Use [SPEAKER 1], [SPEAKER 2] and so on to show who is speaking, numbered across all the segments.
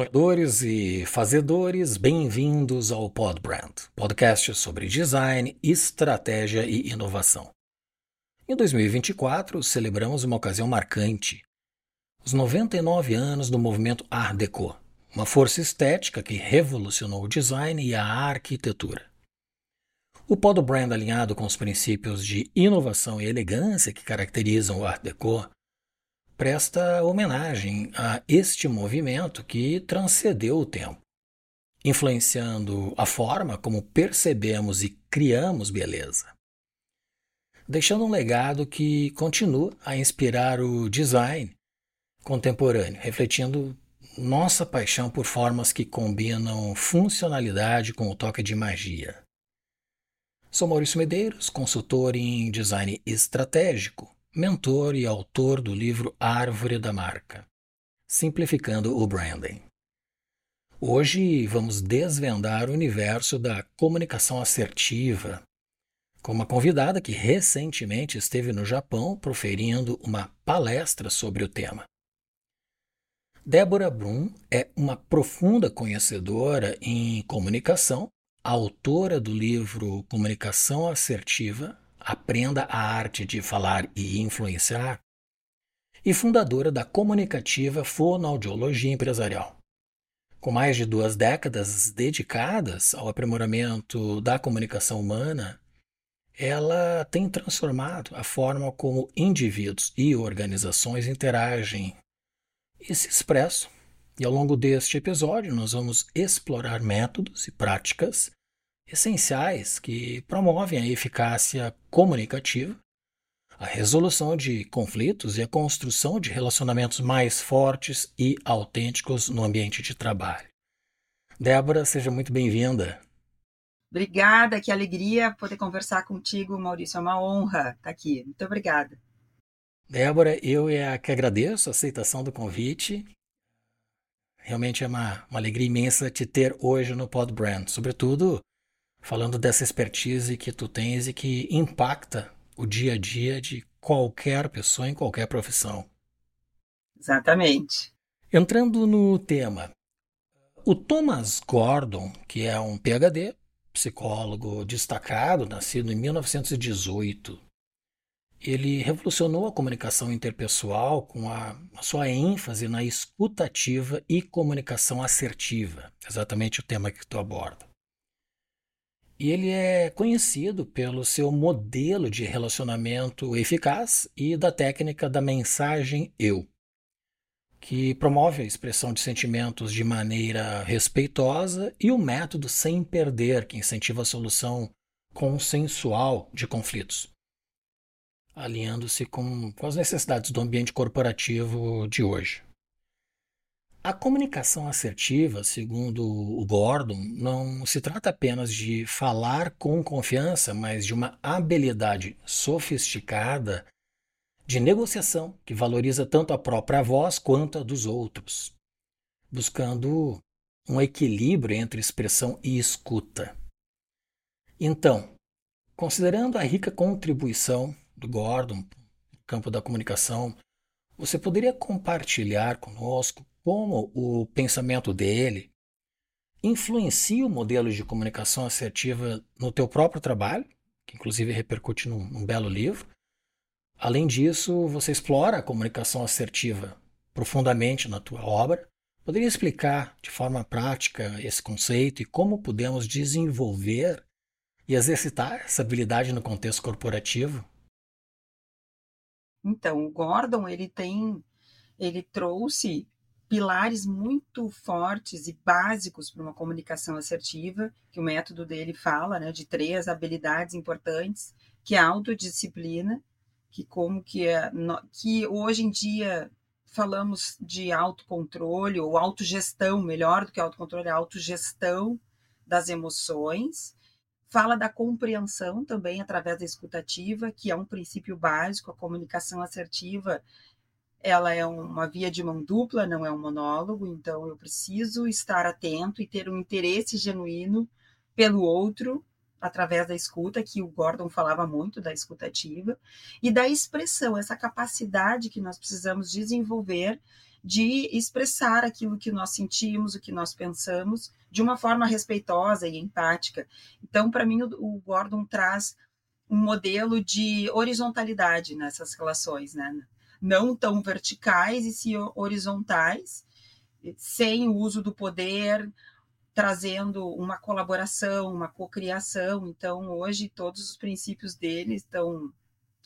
[SPEAKER 1] sonhadores e fazedores, bem-vindos ao Podbrand, podcast sobre design, estratégia e inovação. Em 2024, celebramos uma ocasião marcante: os 99 anos do movimento Art Deco, uma força estética que revolucionou o design e a arquitetura. O Podbrand, alinhado com os princípios de inovação e elegância que caracterizam o Art Deco, presta homenagem a este movimento que transcendeu o tempo, influenciando a forma como percebemos e criamos beleza, deixando um legado que continua a inspirar o design contemporâneo, refletindo nossa paixão por formas que combinam funcionalidade com o toque de magia. Sou Maurício Medeiros, consultor em design estratégico mentor e autor do livro Árvore da Marca, simplificando o branding. Hoje vamos desvendar o universo da comunicação assertiva com uma convidada que recentemente esteve no Japão proferindo uma palestra sobre o tema. Débora Brum é uma profunda conhecedora em comunicação, autora do livro Comunicação Assertiva Aprenda a Arte de Falar e Influenciar, e fundadora da comunicativa Fonoaudiologia Empresarial. Com mais de duas décadas dedicadas ao aprimoramento da comunicação humana, ela tem transformado a forma como indivíduos e organizações interagem e se expressam. E ao longo deste episódio, nós vamos explorar métodos e práticas essenciais que promovem a eficácia comunicativa, a resolução de conflitos e a construção de relacionamentos mais fortes e autênticos no ambiente de trabalho. Débora, seja muito bem-vinda.
[SPEAKER 2] Obrigada, que alegria poder conversar contigo, Maurício. É uma honra estar aqui. Muito obrigada.
[SPEAKER 1] Débora, eu é que agradeço a aceitação do convite. Realmente é uma, uma alegria imensa te ter hoje no Pod Brand, sobretudo falando dessa expertise que tu tens e que impacta o dia a dia de qualquer pessoa em qualquer profissão.
[SPEAKER 2] Exatamente.
[SPEAKER 1] Entrando no tema, o Thomas Gordon, que é um PhD, psicólogo destacado, nascido em 1918, ele revolucionou a comunicação interpessoal com a, a, sua ênfase na escutativa e comunicação assertiva, exatamente o tema que tu aborda. E ele é conhecido pelo seu modelo de relacionamento eficaz e da técnica da mensagem eu, que promove a expressão de sentimentos de maneira respeitosa e o método sem perder, que incentiva a solução consensual de conflitos, alinhando-se com, com as necessidades do ambiente corporativo de hoje. A comunicação assertiva, segundo o Gordon, não se trata apenas de falar com confiança, mas de uma habilidade sofisticada de negociação que valoriza tanto a própria voz quanto a dos outros, buscando um equilíbrio entre expressão e escuta. Então, considerando a rica contribuição do Gordon no campo da comunicação, você poderia compartilhar conosco como o pensamento dele influencia o modelo de comunicação assertiva no teu próprio trabalho, que inclusive repercute num, num belo livro. Além disso, você explora a comunicação assertiva profundamente na tua obra. Poderia explicar de forma prática esse conceito e como podemos desenvolver e exercitar essa habilidade no contexto corporativo?
[SPEAKER 2] Então, o Gordon ele tem, ele trouxe pilares muito fortes e básicos para uma comunicação assertiva, que o método dele fala, né, de três habilidades importantes, que é a autodisciplina, que como que é, que hoje em dia falamos de autocontrole ou autogestão, melhor do que autocontrole, é autogestão das emoções. Fala da compreensão também através da escutativa, que é um princípio básico, a comunicação assertiva ela é uma via de mão dupla, não é um monólogo, então eu preciso estar atento e ter um interesse genuíno pelo outro através da escuta, que o Gordon falava muito da escutativa, e da expressão, essa capacidade que nós precisamos desenvolver de expressar aquilo que nós sentimos, o que nós pensamos, de uma forma respeitosa e empática. Então, para mim, o Gordon traz um modelo de horizontalidade nessas relações, né? Não tão verticais e sim horizontais, sem o uso do poder, trazendo uma colaboração, uma cocriação. Então, hoje, todos os princípios dele estão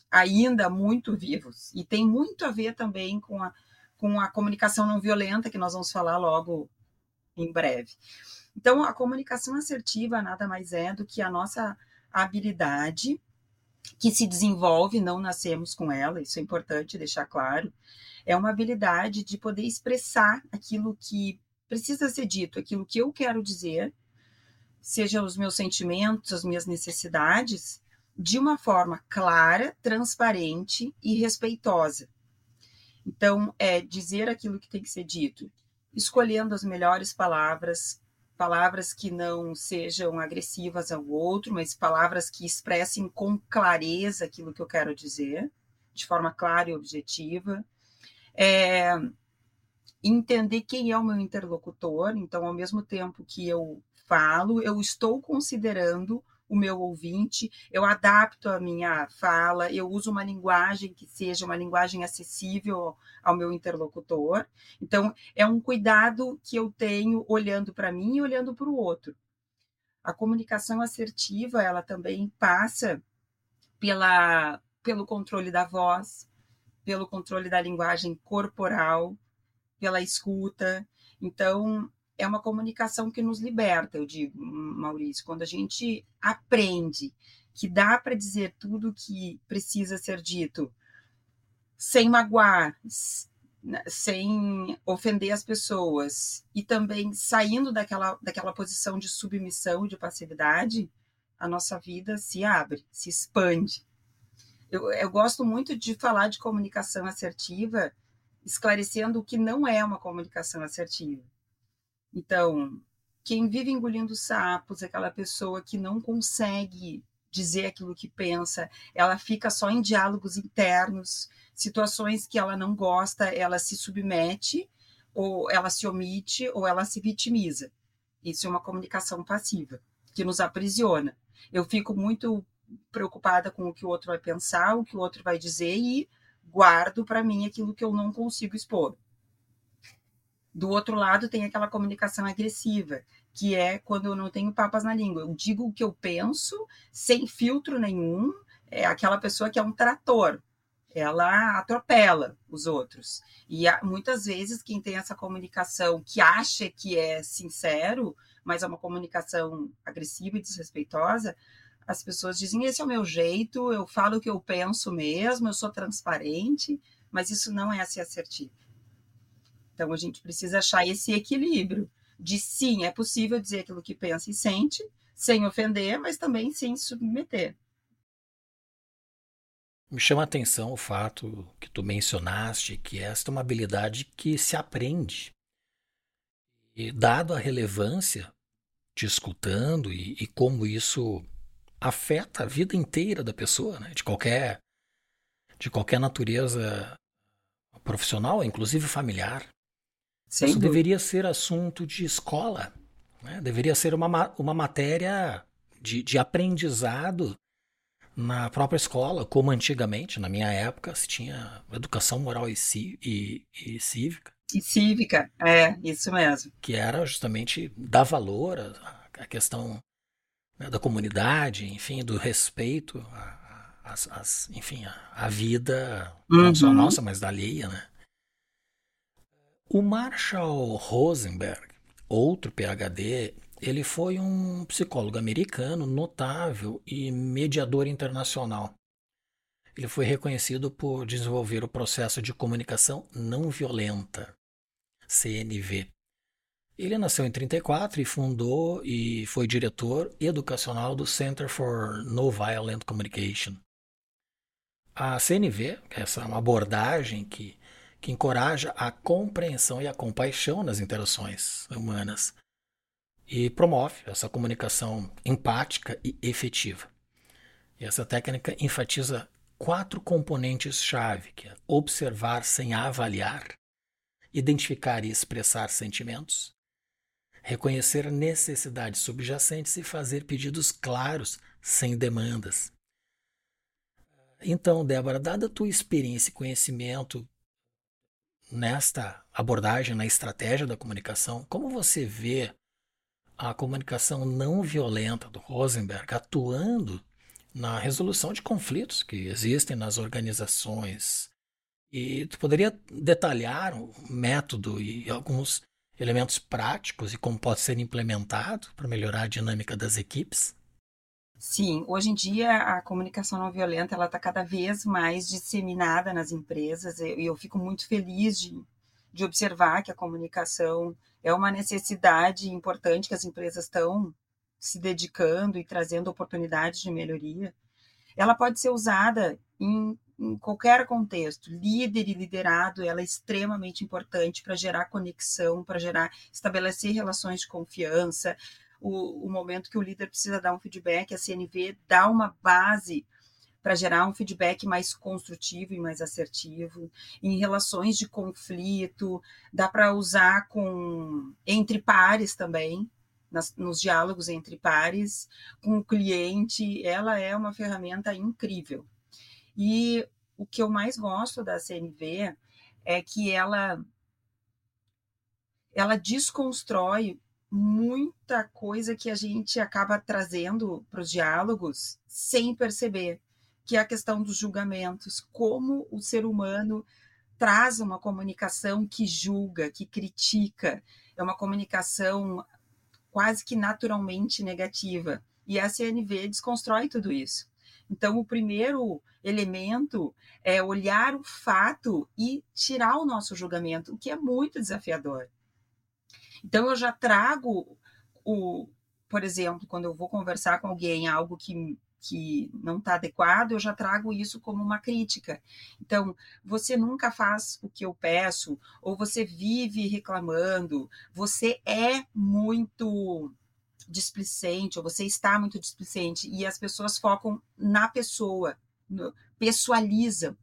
[SPEAKER 2] ainda muito vivos e tem muito a ver também com a, com a comunicação não violenta, que nós vamos falar logo em breve. Então, a comunicação assertiva nada mais é do que a nossa habilidade que se desenvolve, não nascemos com ela, isso é importante deixar claro. É uma habilidade de poder expressar aquilo que precisa ser dito, aquilo que eu quero dizer, seja os meus sentimentos, as minhas necessidades, de uma forma clara, transparente e respeitosa. Então, é dizer aquilo que tem que ser dito, escolhendo as melhores palavras, palavras que não sejam agressivas ao outro, mas palavras que expressem com clareza aquilo que eu quero dizer, de forma clara e objetiva. É, entender quem é o meu interlocutor, então, ao mesmo tempo que eu falo, eu estou considerando o meu ouvinte, eu adapto a minha fala, eu uso uma linguagem que seja uma linguagem acessível ao meu interlocutor. Então, é um cuidado que eu tenho olhando para mim e olhando para o outro. A comunicação assertiva, ela também passa pela, pelo controle da voz, pelo controle da linguagem corporal, pela escuta. Então, é uma comunicação que nos liberta, eu digo, Maurício, quando a gente aprende que dá para dizer tudo que precisa ser dito sem magoar, né, sem ofender as pessoas e também saindo daquela, daquela posição de submissão e de passividade, a nossa vida se abre, se expande. Eu, eu gosto muito de falar de comunicação assertiva, esclarecendo o que não é uma comunicação assertiva então, quem vive engolindo sapos, aquela pessoa que não consegue dizer aquilo que pensa, ela fica só em diálogos internos, situações que ela não gosta, ela se submete, ou ela se omite, ou ela se vitimiza. Isso é uma comunicação passiva, que nos aprisiona. Eu fico muito preocupada com o que o outro vai pensar, o que o outro vai dizer e guardo para mim aquilo que eu não consigo expor. Do outro lado, tem aquela comunicação agressiva, que é quando eu não tenho papas na língua. Eu digo o que eu penso, sem filtro nenhum. É aquela pessoa que é um trator. Ela atropela os outros. E muitas vezes, quem tem essa comunicação que acha que é sincero, mas é uma comunicação agressiva e desrespeitosa, as pessoas dizem: esse é o meu jeito, eu falo o que eu penso mesmo, eu sou transparente, mas isso não é ser assertivo. Então a gente precisa achar esse equilíbrio de sim, é possível dizer aquilo que pensa e sente, sem ofender, mas também sem submeter.
[SPEAKER 1] Me chama a atenção o fato que tu mencionaste que esta é uma habilidade que se aprende. E dado a relevância te escutando e, e como isso afeta a vida inteira da pessoa, né? de qualquer de qualquer natureza profissional, inclusive familiar. Sem Isso dúvida. deveria ser assunto de escola, né? deveria ser uma, uma matéria de, de aprendizado na própria escola, como antigamente, na minha época, se tinha educação moral e, e, e cívica.
[SPEAKER 2] E cívica, é, isso mesmo.
[SPEAKER 1] Que era justamente dar valor à, questão né, da comunidade, enfim, do respeito às, enfim, à, vida, uhum. não só nossa, mas da alheia, né? O Marshall Rosenberg, outro PhD, ele foi um psicólogo americano notável e mediador internacional. Ele foi reconhecido por desenvolver o processo de comunicação não violenta, CNV. Ele nasceu em 34 e fundou e foi diretor educacional do Center for Nonviolent Communication. A CNV, essa é uma abordagem que que encoraja a compreensão e a compaixão nas interações humanas e promove essa comunicação empática e efetiva. E essa técnica enfatiza quatro componentes-chave, que é observar sem avaliar, identificar e expressar sentimentos, reconhecer necessidades subjacentes e fazer pedidos claros, sem demandas. Então, Débora, dada a tua experiência e conhecimento nesta abordagem, na estratégia da comunicação, como você vê a comunicação não violenta do Rosenberg atuando na resolução de conflitos que existem nas organizações. E tu poderia detalhar o método e alguns elementos práticos e como pode ser implementado para melhorar a dinâmica das equipes?
[SPEAKER 2] Sim, hoje em dia a comunicação não violenta ela está cada vez mais disseminada nas empresas e eu, fico muito feliz de, de observar que a comunicação é uma necessidade importante que as empresas estão se dedicando e trazendo oportunidades de melhoria. Ela pode ser usada em, em qualquer contexto. Líder e liderado, ela é extremamente importante para gerar conexão, para gerar, estabelecer relações de confiança, o, o momento que o líder precisa dar um feedback, a CNV dá uma base para gerar um feedback mais construtivo e mais assertivo. Em relações de conflito, dá para usar com entre pares também, nas, nos diálogos entre pares, com o cliente, ela é uma ferramenta incrível. E o que eu mais gosto da CNV é que ela ela desconstrói muita coisa que a gente acaba trazendo para os diálogos sem perceber, que é a questão dos julgamentos, como o ser humano traz uma comunicação que julga, que critica, é uma comunicação quase que naturalmente negativa. E a CNV desconstrói tudo isso. Então, o primeiro elemento é olhar o fato e tirar o nosso julgamento, o que é muito desafiador. Então, eu já trago o, por exemplo, quando eu vou conversar com alguém algo que, que não está adequado, eu já trago isso como uma crítica. Então, você nunca faz o que eu peço, ou você vive reclamando, você é muito displicente, ou você está muito displicente, e as pessoas focam na pessoa, no, pessoalizam.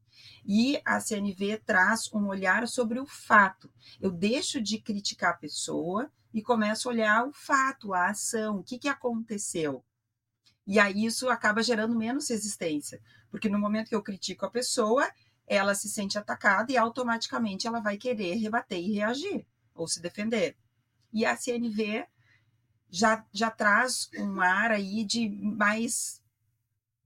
[SPEAKER 2] E a CNV traz um olhar sobre o fato. Eu deixo de criticar a pessoa e começo a olhar o fato, a ação, o que, que aconteceu. E aí isso acaba gerando menos resistência, porque no momento que eu critico a pessoa, ela se sente atacada e automaticamente ela vai querer rebater e reagir, ou se defender. E a CNV já, já traz um ar aí de mais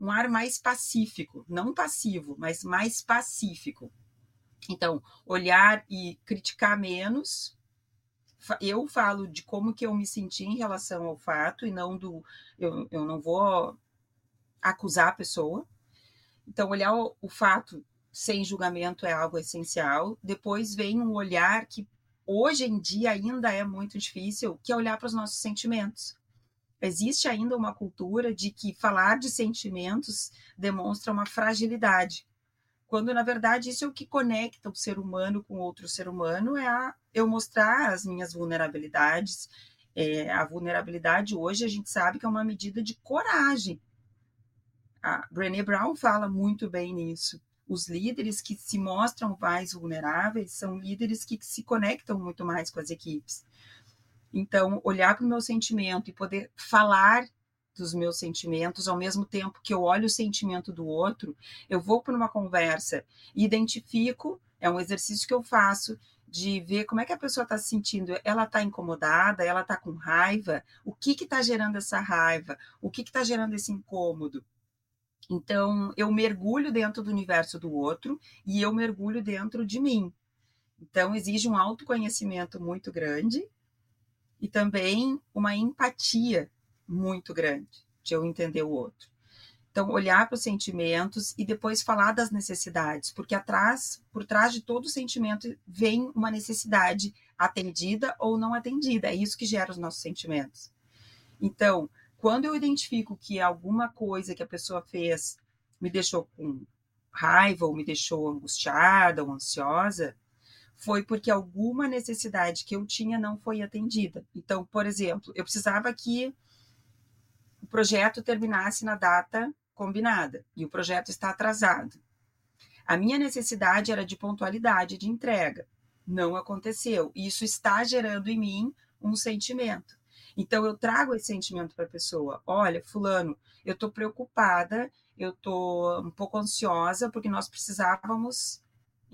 [SPEAKER 2] um ar mais pacífico, não passivo, mas mais pacífico. Então, olhar e criticar menos. Eu falo de como que eu me senti em relação ao fato e não do eu, eu não vou acusar a pessoa. Então, olhar o, o fato sem julgamento é algo essencial. Depois vem um olhar que hoje em dia ainda é muito difícil, que é olhar para os nossos sentimentos existe ainda uma cultura de que falar de sentimentos demonstra uma fragilidade, quando na verdade isso é o que conecta o ser humano com outro ser humano, é a, eu mostrar as minhas vulnerabilidades. É, a vulnerabilidade hoje a gente sabe que é uma medida de coragem. A Brené Brown fala muito bem nisso. Os líderes que se mostram mais vulneráveis são líderes que se conectam muito mais com as equipes. Então, olhar para o meu sentimento e poder falar dos meus sentimentos, ao mesmo tempo que eu olho o sentimento do outro, eu vou para uma conversa e identifico, é um exercício que eu faço de ver como é que a pessoa está se sentindo. Ela está incomodada, ela está com raiva, o que está gerando essa raiva, o que está gerando esse incômodo. Então, eu mergulho dentro do universo do outro e eu mergulho dentro de mim. Então, exige um autoconhecimento muito grande e também uma empatia muito grande de eu entender o outro. Então, olhar para os sentimentos e depois falar das necessidades, porque atrás, por trás de todo sentimento vem uma necessidade atendida ou não atendida. É isso que gera os nossos sentimentos. Então, quando eu identifico que alguma coisa que a pessoa fez me deixou com raiva, ou me deixou angustiada ou ansiosa, foi porque alguma necessidade que eu tinha não foi atendida. Então, por exemplo, eu precisava que o projeto terminasse na data combinada e o projeto está atrasado. A minha necessidade era de pontualidade de entrega. não aconteceu. Isso está gerando em mim um sentimento. Então eu trago esse sentimento para a pessoa. Olha, fulano, eu estou preocupada, eu estou um pouco ansiosa porque nós precisávamos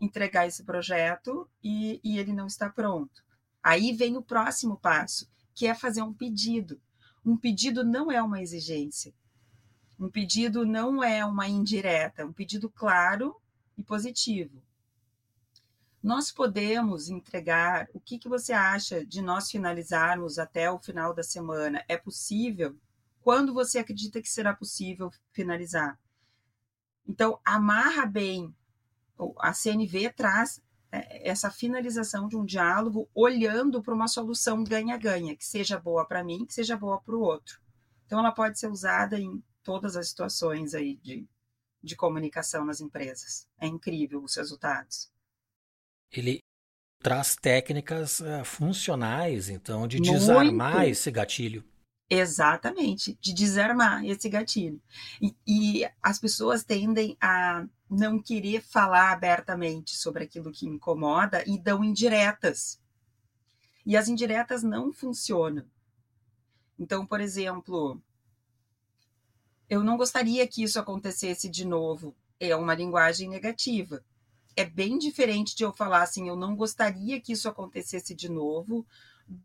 [SPEAKER 2] entregar esse projeto e, e ele não está pronto. Aí vem o próximo passo, que é fazer um pedido. Um pedido não é uma exigência. Um pedido não é uma indireta, um pedido claro e positivo. Nós podemos entregar. O que, que você acha de nós finalizarmos até o final da semana? É possível? Quando você acredita que será possível finalizar? Então, amarra bem. A CNV traz é, essa finalização de um diálogo olhando para uma solução ganha-ganha, que seja boa para mim, que seja boa para o outro. Então, ela pode ser usada em todas as situações aí de, de comunicação nas empresas. É incrível os resultados
[SPEAKER 1] ele traz técnicas uh, funcionais, então, de Muito. desarmar esse gatilho.
[SPEAKER 2] Exatamente, de desarmar esse gatilho. E, e, as pessoas tendem a não querer falar abertamente sobre aquilo que incomoda e dão indiretas. E as indiretas não funcionam. Então, por exemplo, eu não gostaria que isso acontecesse de novo. É uma linguagem negativa é bem diferente de eu falar assim, eu não gostaria que isso acontecesse de novo,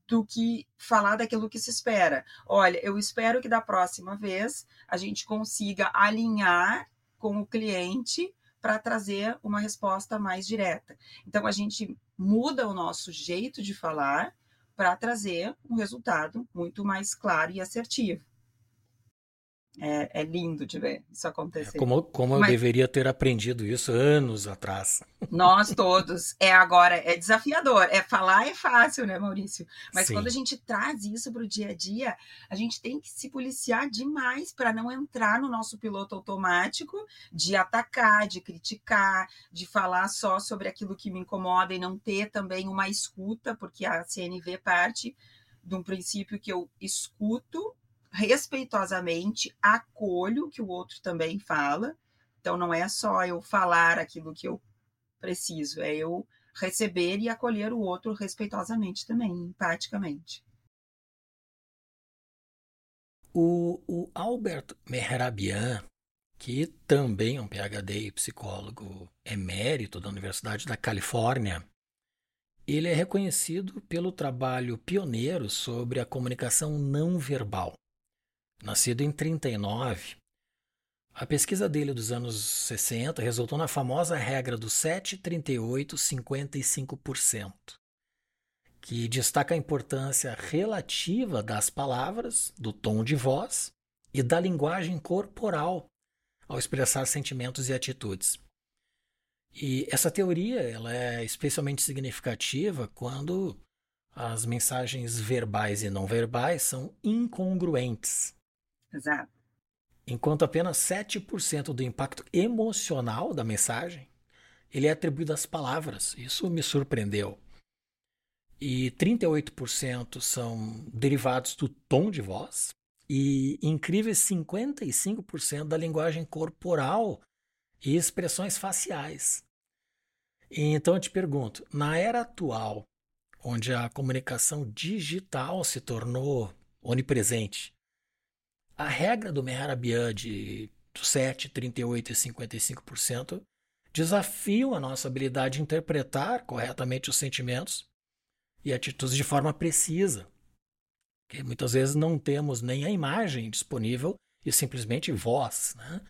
[SPEAKER 2] do que falar daquilo que se espera. Olha, eu espero que da próxima vez a gente consiga alinhar com o cliente para trazer uma resposta mais direta. Então a gente muda o nosso jeito de falar para trazer um resultado muito mais claro e assertivo. É, é, lindo de ver isso acontecer.
[SPEAKER 1] Como como Mas, eu deveria ter aprendido isso anos atrás.
[SPEAKER 2] Nós todos. É agora, é desafiador. É falar é fácil, né, Maurício? Mas Sim. quando a gente traz isso para o dia a dia, a gente tem que se policiar demais para não entrar no nosso piloto automático de atacar, de criticar, de falar só sobre aquilo que me incomoda e não ter também uma escuta, porque a CNV parte de um princípio que eu escuto respeitosamente acolho o que o outro também fala. Então não é só eu falar aquilo que eu preciso, é eu receber e acolher o outro respeitosamente também, empaticamente.
[SPEAKER 1] O, o Albert Mehrabian, que também é um PhD e psicólogo emérito da Universidade da Califórnia, ele é reconhecido pelo trabalho pioneiro sobre a comunicação não verbal. Nascido em 39, a pesquisa dele dos anos 60 resultou na famosa regra do 738-55%, que destaca a importância relativa das palavras, do tom de voz e da linguagem corporal ao expressar sentimentos e atitudes. E essa teoria ela é especialmente significativa quando as mensagens verbais e não verbais são incongruentes
[SPEAKER 2] Exato.
[SPEAKER 1] Enquanto apenas 7% do impacto emocional da mensagem ele é atribuído às palavras. Isso me surpreendeu. E 38% são derivados do tom de voz e incríveis 55% da linguagem corporal e expressões faciais. Então eu te pergunto, na era atual, onde a comunicação digital se tornou onipresente, a regra do Mehrabian de 7, 38 e 55% desafiam a nossa habilidade de interpretar corretamente os sentimentos e atitudes de forma precisa. Porque muitas vezes não temos nem a imagem disponível e simplesmente voz. Né?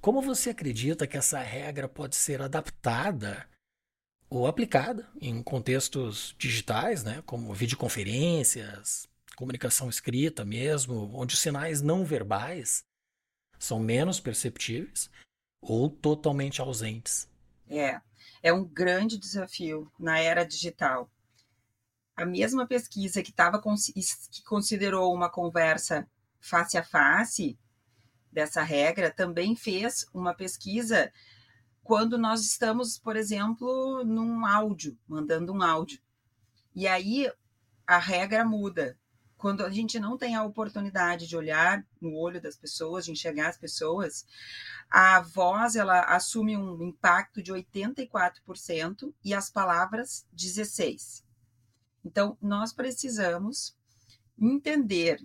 [SPEAKER 1] Como você acredita que essa regra pode ser adaptada ou aplicada em contextos digitais, né, como videoconferências, comunicação escrita mesmo, onde os sinais não verbais são menos perceptíveis ou totalmente ausentes.
[SPEAKER 2] É, é um grande desafio na era digital. A mesma pesquisa que, tava, que considerou uma conversa face a face dessa regra também fez uma pesquisa quando nós estamos, por exemplo, num áudio, mandando um áudio. E aí a regra muda quando a gente não tem a oportunidade de olhar no olho das pessoas, de enxergar as pessoas, a voz ela assume um impacto de 84% e as palavras 16. Então, nós precisamos entender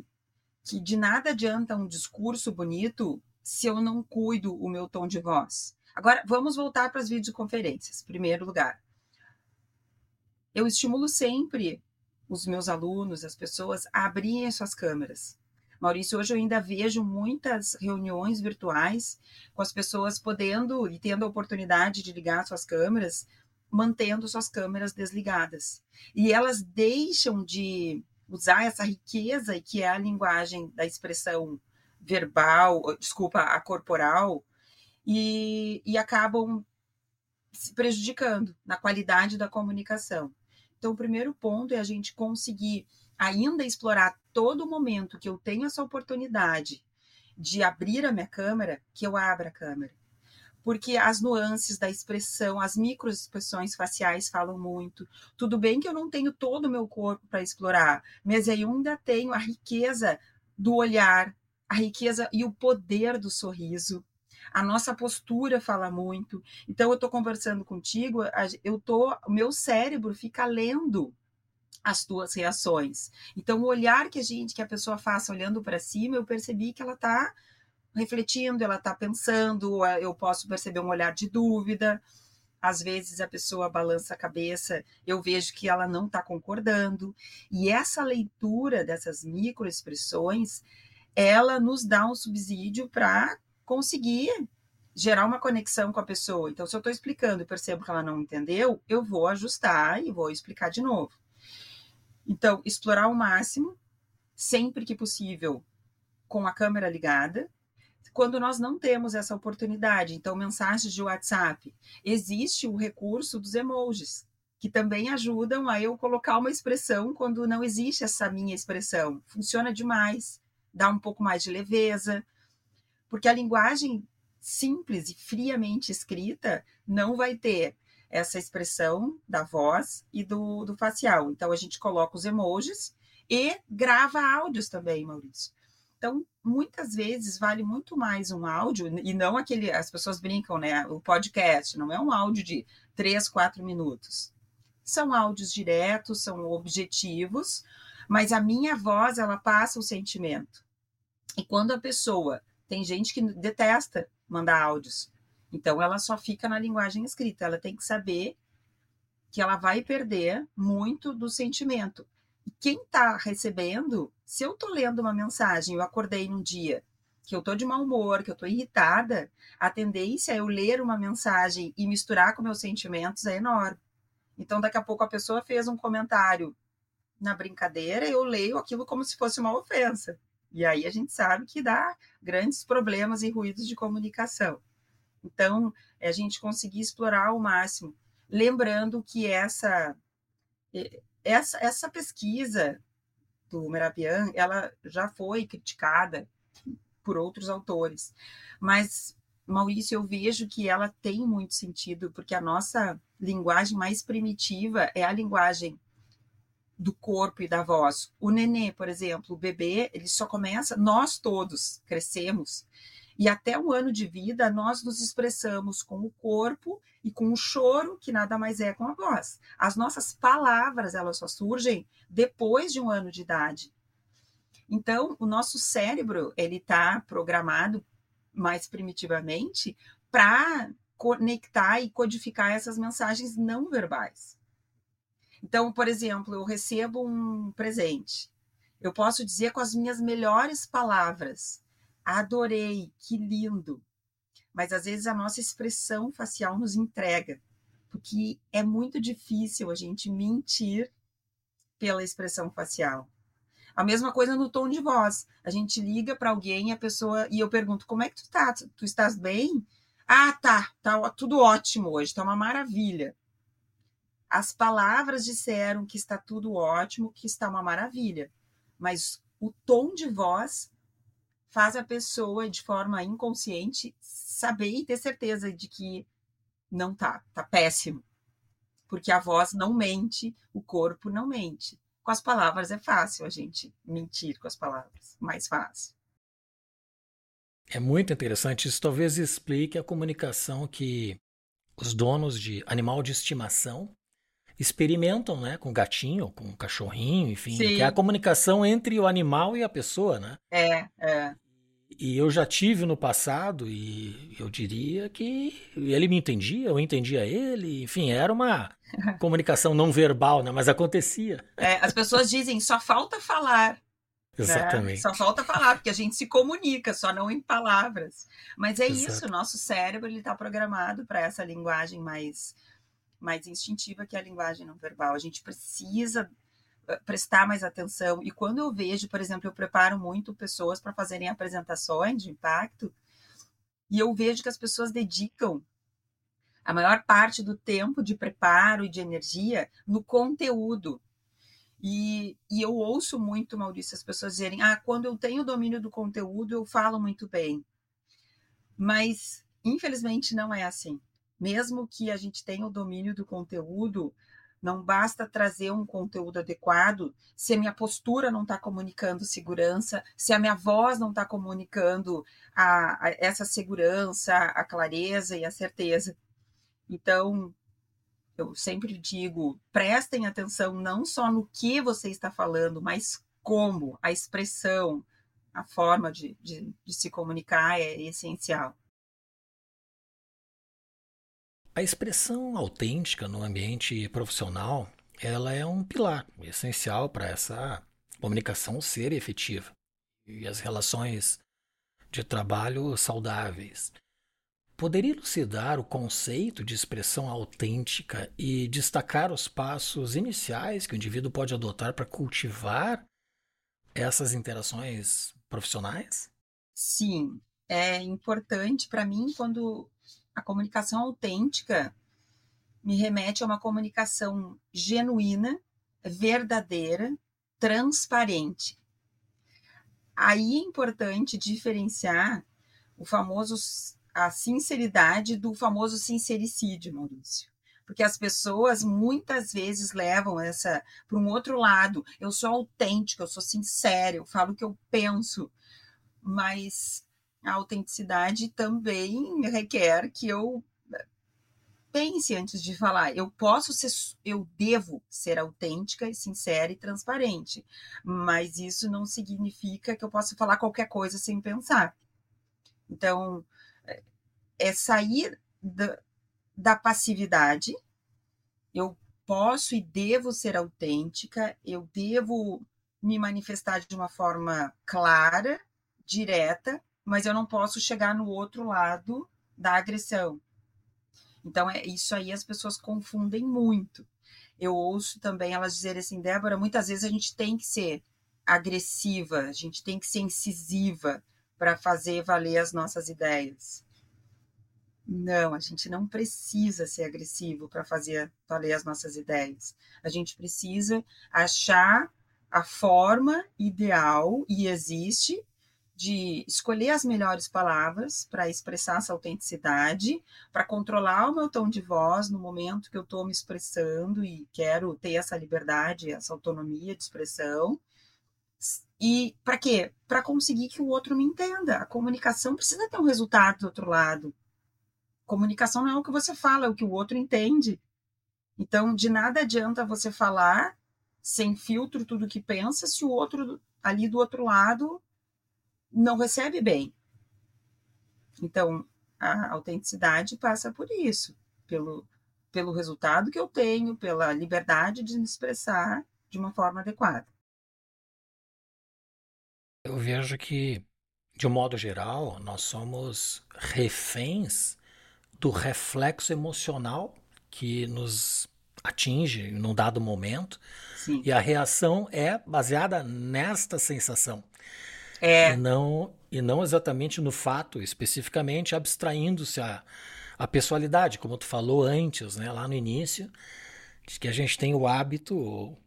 [SPEAKER 2] que de nada adianta um discurso bonito se eu não cuido o meu tom de voz. Agora, vamos voltar para as videoconferências. Primeiro lugar, eu estimulo sempre os meus alunos, as pessoas, a abrirem suas câmeras. Maurício, hoje eu ainda vejo muitas reuniões virtuais com as pessoas podendo e tendo a oportunidade de ligar suas câmeras, mantendo suas câmeras desligadas. E elas deixam de usar essa riqueza que é a linguagem da expressão verbal, desculpa, a corporal, e, e acabam se prejudicando na qualidade da comunicação. Então, o primeiro ponto é a gente conseguir ainda explorar todo momento que eu tenho essa oportunidade de abrir a minha câmera, que eu abra a câmera. Porque as nuances da expressão, as microexpressões faciais falam muito. Tudo bem que eu não tenho todo o meu corpo para explorar, mas eu ainda tenho a riqueza do olhar, a riqueza e o poder do sorriso, a nossa postura fala muito. Então, eu estou conversando contigo, eu tô, o meu cérebro fica lendo as tuas reações. Então, o olhar que a gente, que a pessoa faça olhando para cima, eu percebi que ela está refletindo, ela está pensando, eu posso perceber um olhar de dúvida. Às vezes a pessoa balança a cabeça, eu vejo que ela não está concordando. E essa leitura dessas microexpressões, ela nos dá um subsídio para conseguir gerar uma conexão com a pessoa. Então, se eu estou explicando e percebo que ela não entendeu, eu vou ajustar e vou explicar de novo. Então, explorar ao máximo, sempre que possível, com a câmera ligada. Quando nós não temos essa oportunidade, então, mensagens de WhatsApp, existe o recurso dos emojis, que também ajudam a eu colocar uma expressão quando não existe essa minha expressão. Funciona demais, dá um pouco mais de leveza, porque a linguagem simples e friamente escrita não vai ter essa expressão da voz e do, do facial. Então, a gente coloca os emojis e grava áudios também, Maurício. Então, muitas vezes vale muito mais um áudio, e não aquele, as pessoas brincam, né? O podcast não é um áudio de três, quatro minutos. São áudios diretos, são objetivos, mas a minha voz, ela passa o sentimento. E quando a pessoa tem gente que detesta mandar áudios. Então, ela só fica na linguagem escrita. Ela tem que saber que ela vai perder muito do sentimento. E quem está recebendo, se eu estou lendo uma mensagem, eu acordei num dia que eu estou de mau humor, que eu estou irritada, a tendência é eu ler uma mensagem e misturar com meus sentimentos é enorme. Então, daqui a pouco a pessoa fez um comentário na brincadeira, eu leio aquilo como se fosse uma ofensa. E aí a gente sabe que dá grandes problemas e ruídos de comunicação. Então, é a gente conseguir explorar ao máximo, lembrando que essa essa, essa pesquisa do Merabian, ela já foi criticada por outros autores, mas Maurício, eu vejo que ela tem muito sentido, porque a nossa linguagem mais primitiva é a linguagem do corpo e da voz. O nenê, por exemplo, o bebê, ele só começa, nós todos crescemos e até o ano de vida nós nos expressamos com o corpo e com o choro, que nada mais é com a voz. As nossas palavras, elas só surgem depois de um ano de idade. Então, o nosso cérebro, ele está programado mais primitivamente para conectar e codificar essas mensagens não verbais. Então, por exemplo, eu recebo um presente. Eu posso dizer com as minhas melhores palavras: adorei, que lindo. Mas às vezes a nossa expressão facial nos entrega, porque é muito difícil a gente mentir pela expressão facial. A mesma coisa no tom de voz. A gente liga para alguém, a pessoa e eu pergunto: "Como é que tu tá? Tu estás bem?" "Ah, tá, tá tudo ótimo hoje, tá uma maravilha." As palavras disseram que está tudo ótimo, que está uma maravilha, mas o tom de voz faz a pessoa, de forma inconsciente, saber e ter certeza de que não tá, tá péssimo. Porque a voz não mente, o corpo não mente. com as palavras é fácil a gente mentir com as palavras, mais fácil.
[SPEAKER 1] É muito interessante. Isso talvez explique a comunicação que os donos de animal de estimação experimentam, né, com gatinho, com cachorrinho, enfim, Sim. que é a comunicação entre o animal e a pessoa, né?
[SPEAKER 2] É, é.
[SPEAKER 1] E eu já tive no passado e eu diria que ele me entendia, eu entendia ele, enfim, era uma comunicação não verbal, né? Mas acontecia.
[SPEAKER 2] É, as pessoas dizem só falta falar. Né?
[SPEAKER 1] Exatamente. Né?
[SPEAKER 2] Só falta falar, porque a gente se comunica, só não em palavras. Mas é Exato. isso, nosso cérebro ele está programado para essa linguagem mais mais instintiva que a linguagem não verbal. A gente precisa eh, prestar mais atenção. E quando eu vejo, por exemplo, eu preparo muito pessoas para fazerem apresentações de impacto, e eu vejo que as pessoas dedicam a maior parte do tempo de preparo e de energia no conteúdo. E, e eu ouço muito, Maurício, as pessoas dizerem: ah, quando eu tenho domínio do conteúdo, eu falo muito bem. Mas, infelizmente, não é assim mesmo que a gente tenha o domínio do conteúdo, não basta trazer um conteúdo adequado se a minha postura não está comunicando segurança, se a minha voz não está comunicando a, a, essa segurança, a clareza e a certeza. Então, eu sempre digo: prestem atenção não só no que você está falando, mas como, a expressão, a forma de, de, de se comunicar é essencial.
[SPEAKER 1] A expressão autêntica no ambiente profissional, ela é um pilar essencial para essa comunicação ser efetiva e as relações de trabalho saudáveis. Poderia elucidar o conceito de expressão autêntica e destacar os passos iniciais que o indivíduo pode adotar para cultivar essas interações profissionais?
[SPEAKER 2] Sim, é importante para mim quando a comunicação autêntica me remete a uma comunicação genuína, verdadeira, transparente. Aí é importante diferenciar o famoso a sinceridade do famoso sincericídio, Maurício. Porque as pessoas muitas vezes levam essa para um outro lado. Eu sou autêntica, eu sou sincera, eu falo o que eu penso. Mas a autenticidade também requer que eu pense antes de falar. Eu posso ser, eu devo ser autêntica, sincera e transparente, mas isso não significa que eu possa falar qualquer coisa sem pensar. Então, é, é sair da, da passividade. Eu posso e devo ser autêntica, eu devo me manifestar de uma forma clara, direta, mas eu não posso chegar no outro lado da agressão. Então, é isso aí as pessoas confundem muito. Eu ouço também elas dizerem assim, Débora, muitas vezes a gente tem que ser agressiva, a gente tem que ser incisiva para fazer valer as nossas ideias. Não, a gente não precisa ser agressivo para fazer valer as nossas ideias. A gente precisa achar a forma ideal, e existe, de escolher as melhores palavras para expressar essa autenticidade, para controlar o meu tom de voz no momento que eu estou me expressando e quero ter essa liberdade, essa autonomia de expressão. E para quê? Para conseguir que o outro me entenda. A comunicação precisa ter um resultado do outro lado. Comunicação não é o que você fala, é o que o outro entende. Então, de nada adianta você falar sem filtro tudo que pensa se o outro ali do outro lado não recebe bem. Então, a autenticidade passa por isso, pelo, pelo resultado que eu tenho, pela liberdade de me expressar de uma forma adequada.
[SPEAKER 1] Eu vejo que, de um modo geral, nós somos reféns do reflexo emocional que nos atinge num dado momento. Sim. E a reação é baseada nesta sensação. É. E não, e não exatamente no fato, especificamente, abstraindo-se a, a pessoalidade, como tu falou antes, né, lá no início, de que a gente tem o hábito o,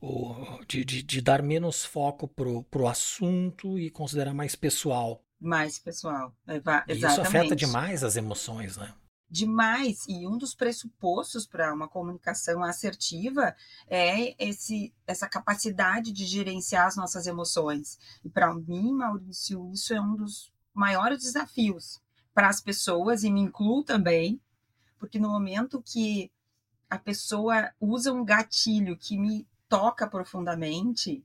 [SPEAKER 1] o, de, de, de, dar menos foco pro, pro assunto e considerar mais pessoal.
[SPEAKER 2] Mais pessoal,
[SPEAKER 1] Exatamente. E isso afeta demais as emoções, né?
[SPEAKER 2] Demais. E um dos pressupostos para uma comunicação assertiva é esse, essa capacidade de gerenciar as nossas emoções. E para mim, Maurício, isso é um dos maiores desafios para as pessoas, e me incluo também, porque no momento que a pessoa usa um gatilho que me toca profundamente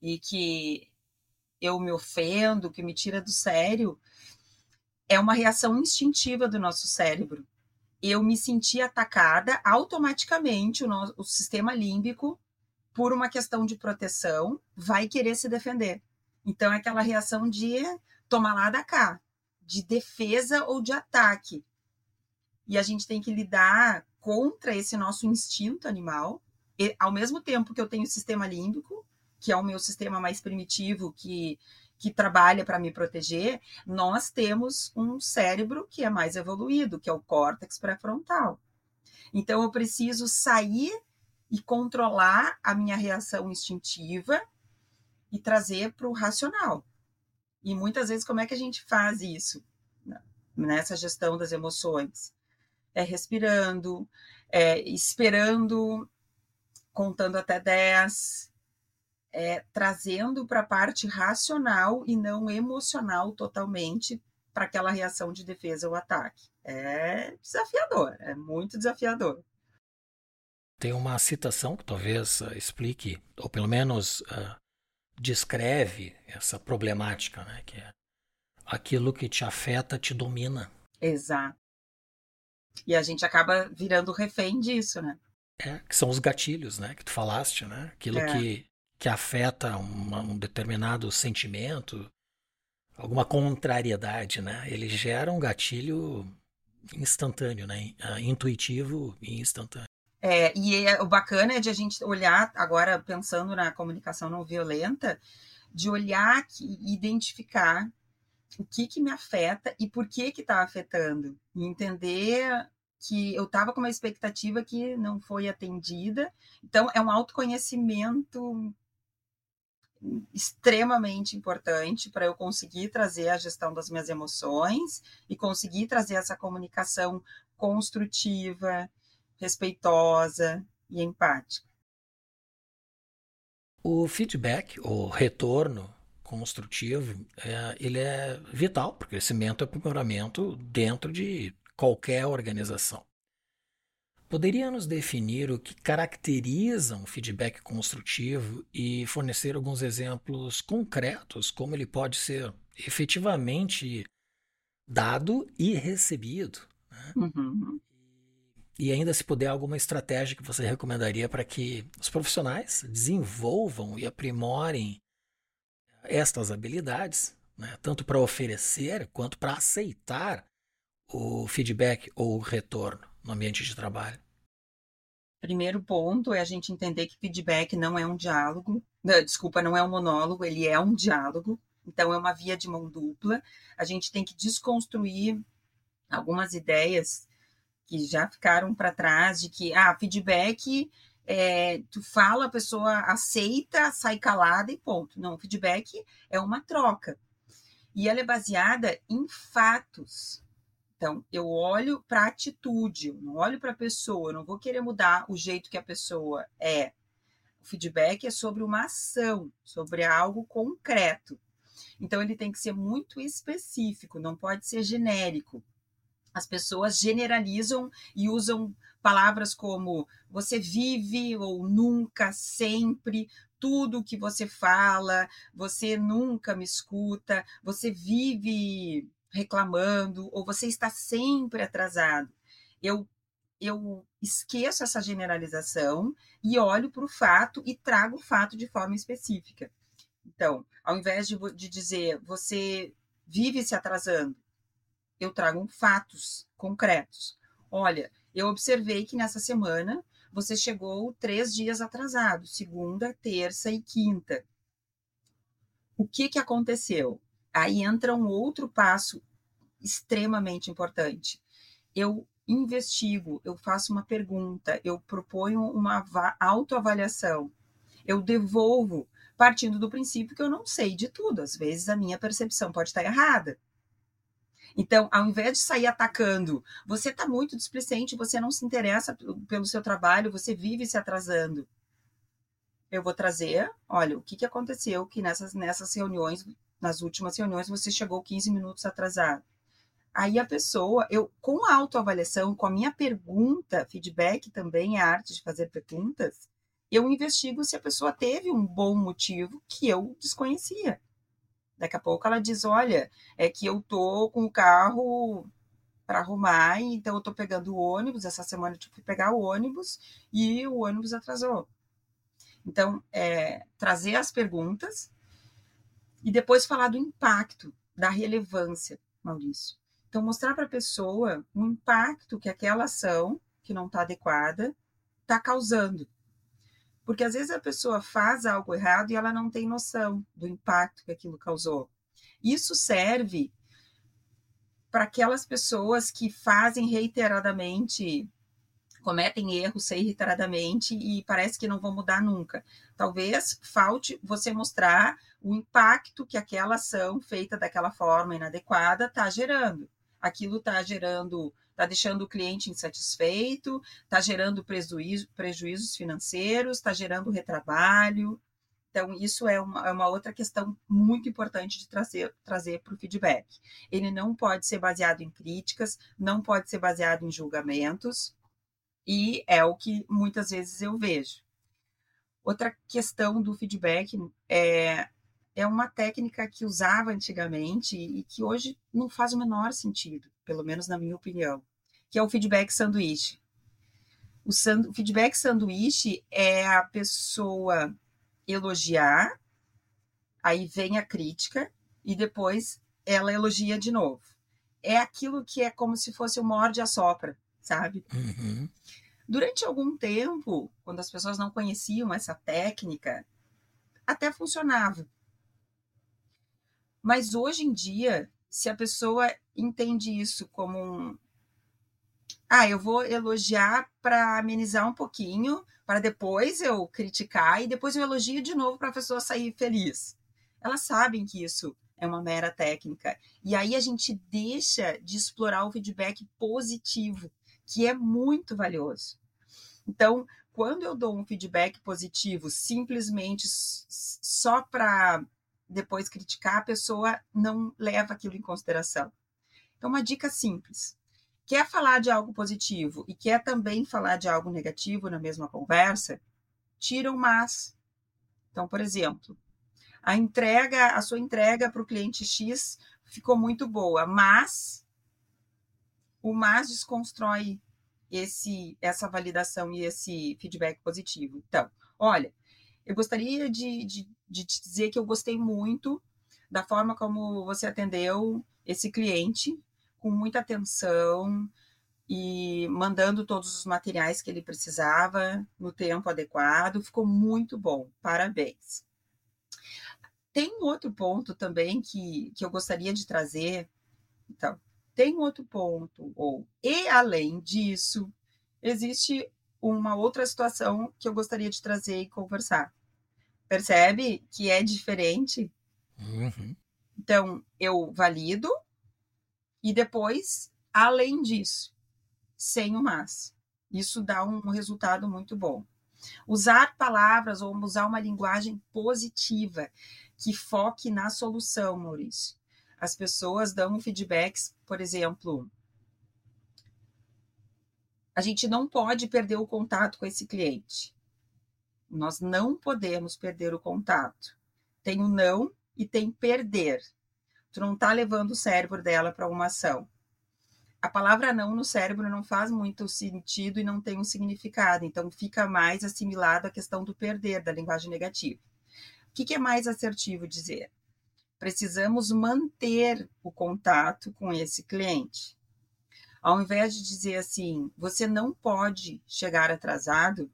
[SPEAKER 2] e que eu me ofendo, que me tira do sério, é uma reação instintiva do nosso cérebro. Eu me senti atacada automaticamente, o, nosso, o sistema límbico, por uma questão de proteção, vai querer se defender. Então, é aquela reação de tomar lá da cá, de defesa ou de ataque. E a gente tem que lidar contra esse nosso instinto animal, e, ao mesmo tempo que eu tenho o sistema límbico, que é o meu sistema mais primitivo, que que trabalha para me proteger, nós temos um cérebro que é mais evoluído, que é o córtex pré-frontal. Então eu preciso sair e controlar a minha reação instintiva e trazer para o racional. E muitas vezes, como é que a gente faz isso nessa gestão das emoções? É respirando, é esperando, contando até 10, é, trazendo para a parte racional e não emocional totalmente para aquela reação de defesa ou ataque. É desafiador, é muito desafiador.
[SPEAKER 1] Tem uma citação que talvez uh, explique, ou pelo menos uh, descreve essa problemática, né? que é aquilo que te afeta te domina.
[SPEAKER 2] Exato. E a gente acaba virando refém disso, né?
[SPEAKER 1] É, que são os gatilhos, né? Que tu falaste, né? Aquilo é. que que afeta uma, um determinado sentimento, alguma contrariedade, né? Ele gera um gatilho instantâneo, né? Uh, intuitivo e instantâneo.
[SPEAKER 2] É, e é, o bacana é de a gente olhar, agora pensando na comunicação não violenta, de olhar e identificar o que que me afeta e por que que está afetando. E entender que eu estava com uma expectativa que não foi atendida. Então, é um autoconhecimento extremamente importante para eu conseguir trazer a gestão das minhas emoções e conseguir trazer essa comunicação construtiva, respeitosa e empática.
[SPEAKER 1] O feedback, o retorno construtivo, é, ele é vital para o crescimento e aprimoramento dentro de qualquer organização. Poderia nos definir o que caracteriza um feedback construtivo e fornecer alguns exemplos concretos como ele pode ser efetivamente dado e recebido? Né? Uhum. E ainda, se puder, alguma estratégia que você recomendaria para que os profissionais desenvolvam e aprimorem estas habilidades, né? tanto para oferecer quanto para aceitar o feedback ou o retorno no ambiente de trabalho?
[SPEAKER 2] Primeiro ponto é a gente entender que feedback não é um diálogo, desculpa, não é um monólogo, ele é um diálogo, então é uma via de mão dupla. A gente tem que desconstruir algumas ideias que já ficaram para trás de que, ah, feedback, é, tu fala, a pessoa aceita, sai calada e ponto. Não, feedback é uma troca. E ela é baseada em fatos. Então, eu olho para a atitude, não olho para a pessoa, não vou querer mudar o jeito que a pessoa é. O feedback é sobre uma ação, sobre algo concreto. Então, ele tem que ser muito específico, não pode ser genérico. As pessoas generalizam e usam palavras como você vive ou nunca, sempre, tudo que você fala, você nunca me escuta, você vive reclamando, ou você está sempre atrasado. Eu, eu esqueço essa generalização e olho para o fato e trago o fato de forma específica. Então, ao invés de, de dizer você vive se atrasando, eu trago fatos concretos. Olha, eu observei que nessa semana você chegou três dias atrasado, segunda, terça e quinta. O que, que aconteceu? Aí entra um outro passo extremamente importante. Eu investigo, eu faço uma pergunta, eu proponho uma autoavaliação, eu devolvo, partindo do princípio que eu não sei de tudo. Às vezes a minha percepção pode estar errada. Então, ao invés de sair atacando, você está muito displicente, você não se interessa pelo seu trabalho, você vive se atrasando. Eu vou trazer, olha, o que, que aconteceu que nessas, nessas reuniões, nas últimas reuniões, você chegou 15 minutos atrasado. Aí a pessoa, eu com a autoavaliação, com a minha pergunta, feedback também é a arte de fazer perguntas, eu investigo se a pessoa teve um bom motivo que eu desconhecia. Daqui a pouco ela diz: Olha, é que eu tô com o carro para arrumar, então eu tô pegando o ônibus. Essa semana eu tive que pegar o ônibus e o ônibus atrasou. Então, é, trazer as perguntas e depois falar do impacto, da relevância, Maurício. Então, mostrar para a pessoa o impacto que aquela ação, que não está adequada, está causando. Porque às vezes a pessoa faz algo errado e ela não tem noção do impacto que aquilo causou. Isso serve para aquelas pessoas que fazem reiteradamente, cometem erros reiteradamente e parece que não vão mudar nunca. Talvez falte você mostrar o impacto que aquela ação feita daquela forma inadequada está gerando. Aquilo está gerando está deixando o cliente insatisfeito, está gerando prejuízo, prejuízos financeiros, está gerando retrabalho. Então, isso é uma, é uma, outra questão muito importante de trazer trazer para o feedback. Ele não pode ser baseado em críticas, não pode ser baseado em julgamentos, e é o que muitas vezes eu vejo. Outra questão do feedback é, é uma técnica que usava antigamente e que hoje não faz o menor sentido, pelo menos na minha opinião, que é o feedback sanduíche. O, o feedback sanduíche é a pessoa elogiar, aí vem a crítica e depois ela elogia de novo. É aquilo que é como se fosse o morde a sopra, sabe? Uhum. Durante algum tempo, quando as pessoas não conheciam essa técnica, até funcionava. Mas hoje em dia, se a pessoa entende isso como um, ah, eu vou elogiar para amenizar um pouquinho, para depois eu criticar e depois eu elogio de novo para a pessoa sair feliz. Elas sabem que isso é uma mera técnica. E aí a gente deixa de explorar o feedback positivo, que é muito valioso. Então, quando eu dou um feedback positivo simplesmente só para depois criticar, a pessoa não leva aquilo em consideração. Então, uma dica simples: quer falar de algo positivo e quer também falar de algo negativo na mesma conversa, tira o mas. Então, por exemplo, a entrega, a sua entrega para o cliente X ficou muito boa, mas o mas desconstrói esse essa validação e esse feedback positivo. Então, olha, eu gostaria de, de, de te dizer que eu gostei muito da forma como você atendeu esse cliente com muita atenção e mandando todos os materiais que ele precisava no tempo adequado. Ficou muito bom, parabéns. Tem um outro ponto também que, que eu gostaria de trazer. Então, tem um outro ponto, ou e além disso, existe uma outra situação que eu gostaria de trazer e conversar. Percebe que é diferente? Uhum. Então, eu valido e depois, além disso, sem o mas. Isso dá um resultado muito bom. Usar palavras ou usar uma linguagem positiva que foque na solução, Maurício. As pessoas dão feedbacks, por exemplo, a gente não pode perder o contato com esse cliente. Nós não podemos perder o contato. Tem o não e tem perder. Tu não está levando o cérebro dela para uma ação. A palavra não no cérebro não faz muito sentido e não tem um significado, então fica mais assimilado à questão do perder, da linguagem negativa. O que, que é mais assertivo dizer? Precisamos manter o contato com esse cliente. Ao invés de dizer assim, você não pode chegar atrasado,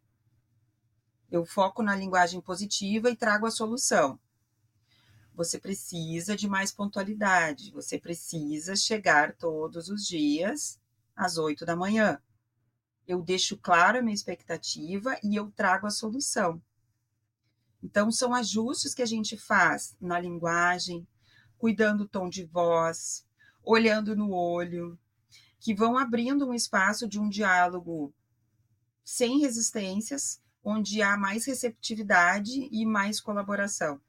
[SPEAKER 2] eu foco na linguagem positiva e trago a solução você precisa de mais pontualidade, você precisa chegar todos os dias às oito da manhã. Eu deixo claro a minha expectativa e eu trago a solução. Então, são ajustes que a gente faz na linguagem, cuidando do tom de voz, olhando no olho, que vão abrindo um espaço de um diálogo sem resistências, onde há mais receptividade e mais colaboração.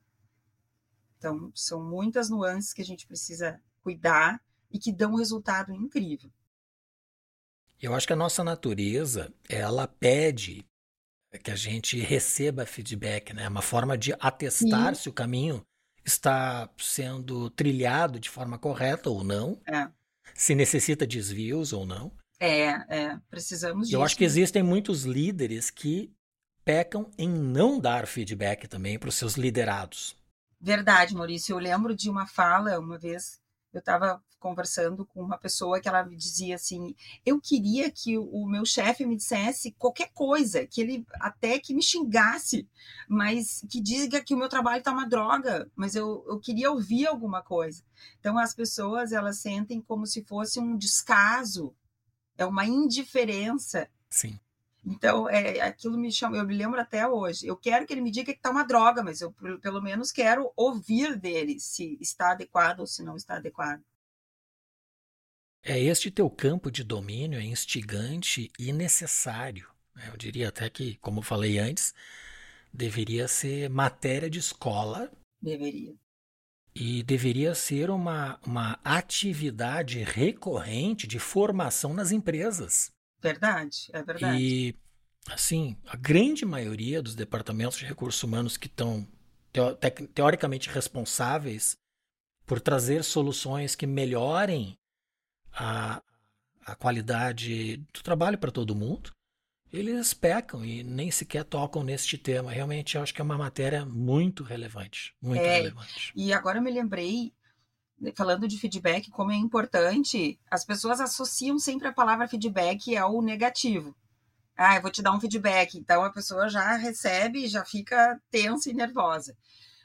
[SPEAKER 2] Então, são muitas nuances que a gente precisa cuidar e que dão um resultado incrível.
[SPEAKER 1] Eu acho que a nossa natureza, ela pede que a gente receba feedback, né? Uma forma de atestar Sim. se o caminho está sendo trilhado de forma correta ou não.
[SPEAKER 2] É.
[SPEAKER 1] Se necessita desvios ou não.
[SPEAKER 2] É, é, precisamos
[SPEAKER 1] disso. Eu acho que existem muitos líderes que pecam em não dar feedback também para os seus liderados.
[SPEAKER 2] Verdade, Maurício. Eu lembro de uma fala uma vez eu estava conversando com uma pessoa que ela me dizia assim: eu queria que o meu chefe me dissesse qualquer coisa, que ele até que me xingasse, mas que diga que o meu trabalho está uma droga, mas eu, eu queria ouvir alguma coisa. Então as pessoas elas sentem como se fosse um descaso, é uma indiferença.
[SPEAKER 1] Sim.
[SPEAKER 2] Então, é, aquilo me chama, eu me lembro até hoje. Eu quero que ele me diga que está uma droga, mas eu pelo menos quero ouvir dele se está adequado ou se não está adequado.
[SPEAKER 1] É este teu campo de domínio é instigante e necessário. Né? Eu diria até que, como falei antes, deveria ser matéria de escola.
[SPEAKER 2] Deveria.
[SPEAKER 1] E deveria ser uma, uma atividade recorrente de formação nas empresas.
[SPEAKER 2] Verdade, é verdade.
[SPEAKER 1] E, assim, a grande maioria dos departamentos de recursos humanos que estão teoricamente responsáveis por trazer soluções que melhorem a, a qualidade do trabalho para todo mundo, eles pecam e nem sequer tocam neste tema. Realmente, eu acho que é uma matéria muito relevante. Muito é, relevante.
[SPEAKER 2] E agora eu me lembrei falando de feedback, como é importante, as pessoas associam sempre a palavra feedback ao negativo. Ah, eu vou te dar um feedback. Então a pessoa já recebe já fica tensa e nervosa.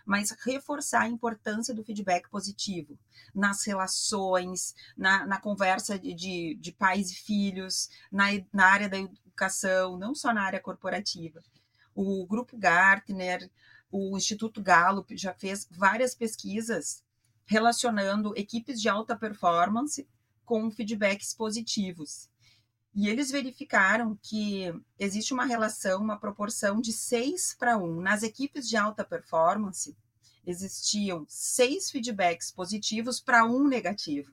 [SPEAKER 2] Mas reforçar a importância do feedback positivo nas relações, na, na conversa de, de, pais e filhos, na, na área da educação, não só na área corporativa. O grupo Gartner, o Instituto Gallup já fez várias pesquisas relacionando equipes de alta performance com feedbacks positivos. E eles verificaram que existe uma relação, uma proporção de 6 para 1. Nas equipes de alta performance, existiam seis feedbacks positivos para um negativo.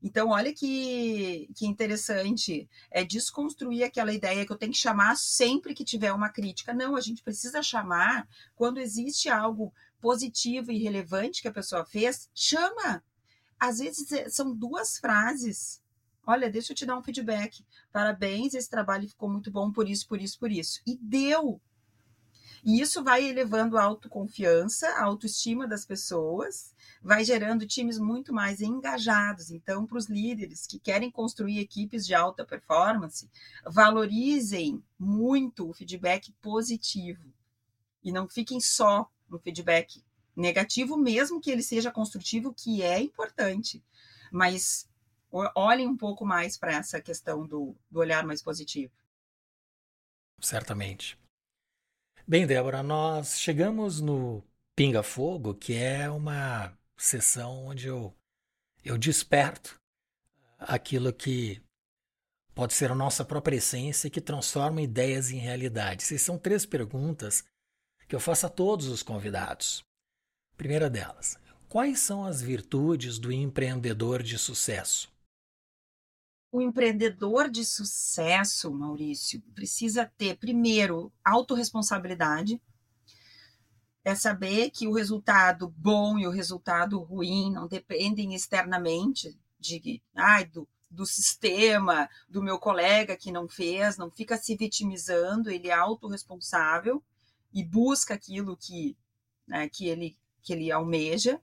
[SPEAKER 2] Então, olha que, que interessante. É desconstruir aquela ideia que eu tenho que chamar sempre que tiver uma crítica. Não, a gente precisa chamar quando existe algo positivo e relevante que a pessoa fez, chama. Às vezes é, são duas frases. Olha, deixa eu te dar um feedback. Parabéns, esse trabalho ficou muito bom por isso, por isso, por isso. E deu. E isso vai elevando a autoconfiança, a autoestima das pessoas, vai gerando times muito mais engajados. Então, para os líderes que querem construir equipes de alta performance, valorizem muito o feedback positivo e não fiquem só no feedback negativo, mesmo que ele seja construtivo, que é importante. Mas olhem um pouco mais para essa questão do, do olhar mais positivo.
[SPEAKER 1] Certamente. Bem, Débora, nós chegamos no Pinga Fogo, que é uma sessão onde eu, eu desperto aquilo que pode ser a nossa própria essência que transforma ideias em realidade. Essas são três perguntas que eu faço a todos os convidados. Primeira delas, quais são as virtudes do empreendedor de sucesso?
[SPEAKER 2] O empreendedor de sucesso, Maurício, precisa ter, primeiro, autorresponsabilidade. É saber que o resultado bom e o resultado ruim não dependem externamente de, ai, do, do sistema, do meu colega que não fez, não fica se vitimizando, ele é autorresponsável e busca aquilo que, né, que, ele, que ele almeja.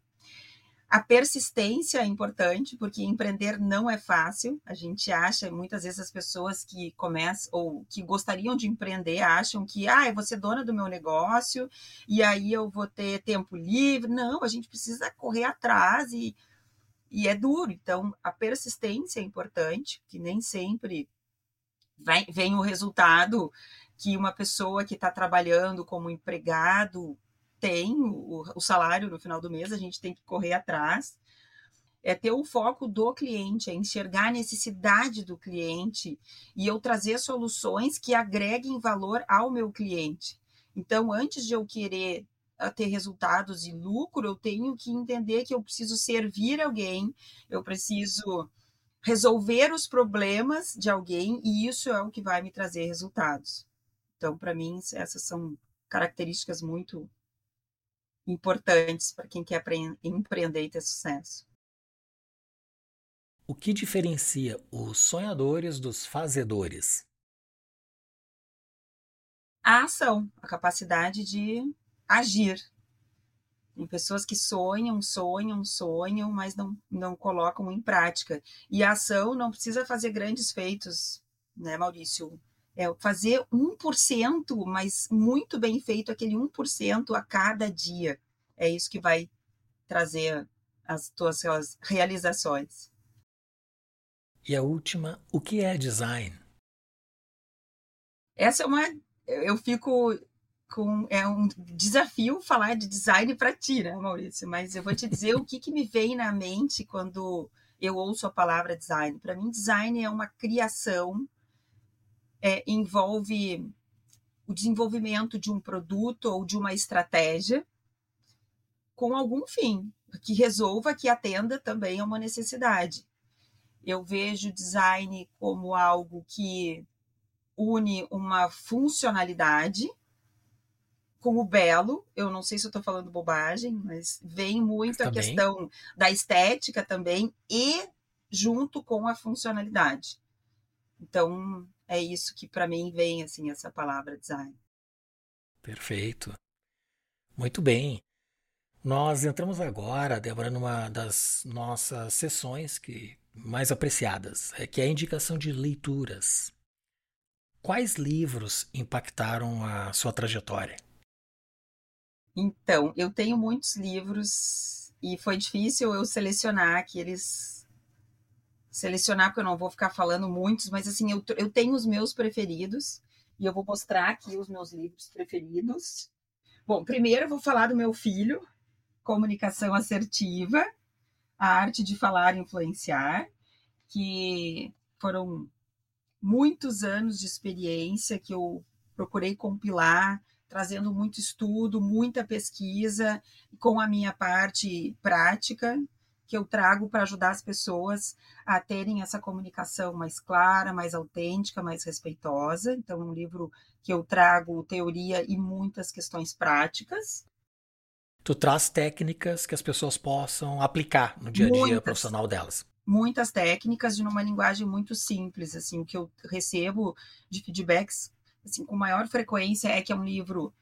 [SPEAKER 2] A persistência é importante, porque empreender não é fácil. A gente acha, muitas vezes, as pessoas que começam ou que gostariam de empreender acham que, ah, eu vou ser dona do meu negócio e aí eu vou ter tempo livre. Não, a gente precisa correr atrás e, e é duro. Então, a persistência é importante, que nem sempre vem, vem o resultado que uma pessoa que está trabalhando como empregado tem o, o, salário no final do mês, a gente tem que correr atrás. é ter o foco do cliente, é enxergar a necessidade do cliente e eu trazer soluções que agreguem valor ao meu cliente. Então, antes de eu querer ah, ter resultados e lucro, eu tenho que entender que eu preciso servir alguém, eu preciso resolver os problemas de alguém e isso é o que vai me trazer resultados. Então, para mim, essas são características muito importantes para quem quer empreender e ter sucesso.
[SPEAKER 1] O que diferencia os sonhadores dos fazedores?
[SPEAKER 2] A ação, a capacidade de agir. Tem pessoas que sonham, sonham, sonham, mas não, não colocam em prática. E a ação não precisa fazer grandes feitos, né, Maurício? É fazer 1%, mas muito bem feito, aquele 1% a cada dia. É isso que vai trazer as tuas realizações.
[SPEAKER 1] E a última, o que é design?
[SPEAKER 2] Essa é uma. Eu fico com. É um desafio falar de design para ti, né, Maurício? Mas eu vou te dizer o que, que me vem na mente quando eu ouço a palavra design. Para mim, design é uma criação, é, envolve o desenvolvimento de um produto ou de uma estratégia com algum fim, que resolva, que atenda também a uma necessidade. Eu vejo design como algo que une uma funcionalidade com o belo. Eu não sei se eu estou falando bobagem, mas vem muito a questão da estética também e junto com a funcionalidade. Então, é isso que para mim vem assim essa palavra design.
[SPEAKER 1] Perfeito. Muito bem. Nós entramos agora, Débora, numa das nossas sessões que mais apreciadas, é que é a indicação de leituras. Quais livros impactaram a sua trajetória?
[SPEAKER 2] Então, eu tenho muitos livros e foi difícil eu selecionar aqueles. Selecionar, porque eu não vou ficar falando muitos, mas assim, eu, eu tenho os meus preferidos e eu vou mostrar aqui os meus livros preferidos. Bom, primeiro eu vou falar do meu filho, Comunicação Assertiva, a arte de falar e influenciar, que foram muitos anos de experiência que eu procurei compilar, trazendo muito estudo, muita pesquisa, com a minha parte prática, que eu trago para ajudar as pessoas a terem essa comunicação mais clara, mais autêntica, mais respeitosa. Então, é um livro que eu trago teoria e muitas questões práticas
[SPEAKER 1] tu traz técnicas que as pessoas possam aplicar no dia a dia muitas, profissional delas.
[SPEAKER 2] Muitas técnicas de uma linguagem muito simples, assim, o que eu recebo de feedbacks assim com maior frequência é que é um livro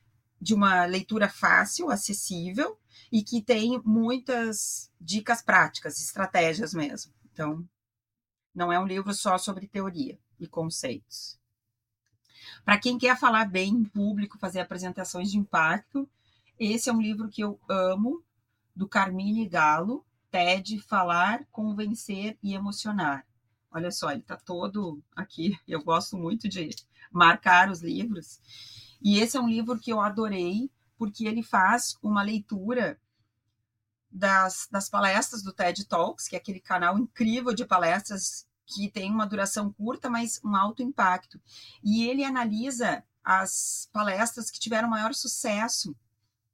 [SPEAKER 2] de uma leitura fácil, acessível e que tem muitas dicas práticas, estratégias mesmo. Então, não é um livro só sobre teoria e conceitos. Para quem quer falar bem em público, fazer apresentações de impacto, esse é um livro que eu amo, do Carmine Galo, TED Falar, Convencer e Emocionar. Olha só, ele está todo aqui. Eu gosto muito de marcar os livros. E esse é um livro que eu adorei, porque ele faz uma leitura das, das palestras do TED Talks, que é aquele canal incrível de palestras que tem uma duração curta, mas um alto impacto. E ele analisa as palestras que tiveram maior sucesso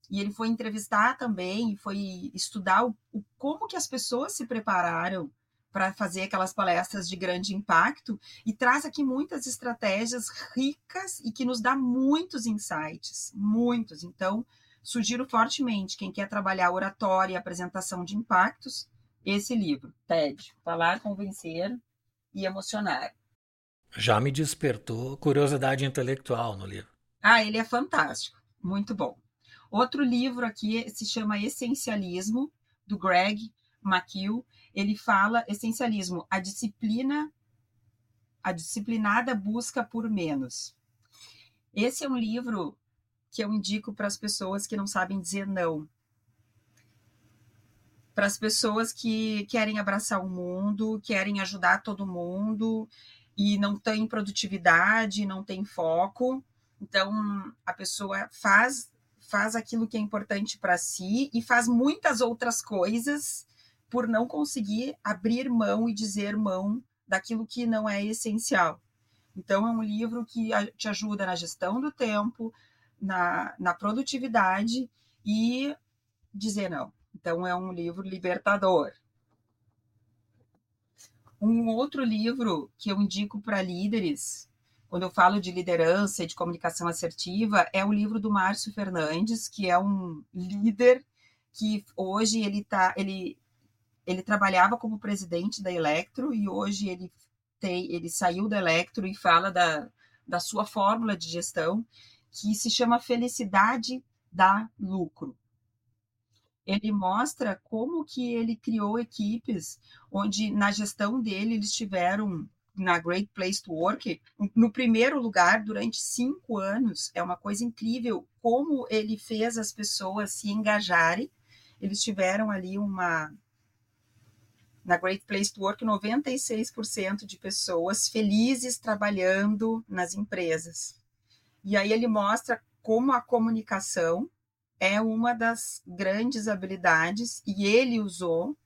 [SPEAKER 2] e ele foi entrevistar também, foi estudar o, o como que as pessoas se prepararam para fazer aquelas palestras de grande impacto e traz aqui muitas estratégias ricas e que nos dá muitos insights, muitos. Então, sugiro fortemente quem quer trabalhar oratória e apresentação de impactos, esse livro, TED, Falar, Convencer e Emocionar.
[SPEAKER 1] Já me despertou curiosidade intelectual no livro.
[SPEAKER 2] Ah, ele é fantástico, muito bom. Outro livro aqui se chama Essencialismo, do Greg McKeown. Ele fala essencialismo, a disciplina, a disciplinada busca por menos. Esse é um livro que eu indico para as pessoas que não sabem dizer não. Para as pessoas que querem abraçar o mundo, querem ajudar todo mundo e não têm produtividade, não tem foco. Então, a pessoa faz faz aquilo que é importante para si e faz muitas outras coisas por não conseguir abrir mão e dizer mão daquilo que não é essencial. Então, é um livro que te ajuda na gestão do tempo, na, na produtividade e dizer não. Então, é um livro libertador. Um outro livro que eu indico para líderes, quando eu falo de liderança e de comunicação assertiva, é o livro do Márcio Fernandes, que é um líder que hoje ele tá, ele ele trabalhava como presidente da Electro e hoje ele tem, ele saiu da Electro e fala da, da sua fórmula de gestão que se chama felicidade da lucro. Ele mostra como que ele criou equipes onde na gestão dele eles tiveram na Great Place to Work no primeiro lugar durante cinco anos. É uma coisa incrível como ele fez as pessoas se engajarem. Eles tiveram ali uma na Great Place to Work 96% de pessoas felizes trabalhando nas empresas e aí ele mostra como a comunicação é uma das grandes habilidades e ele usou.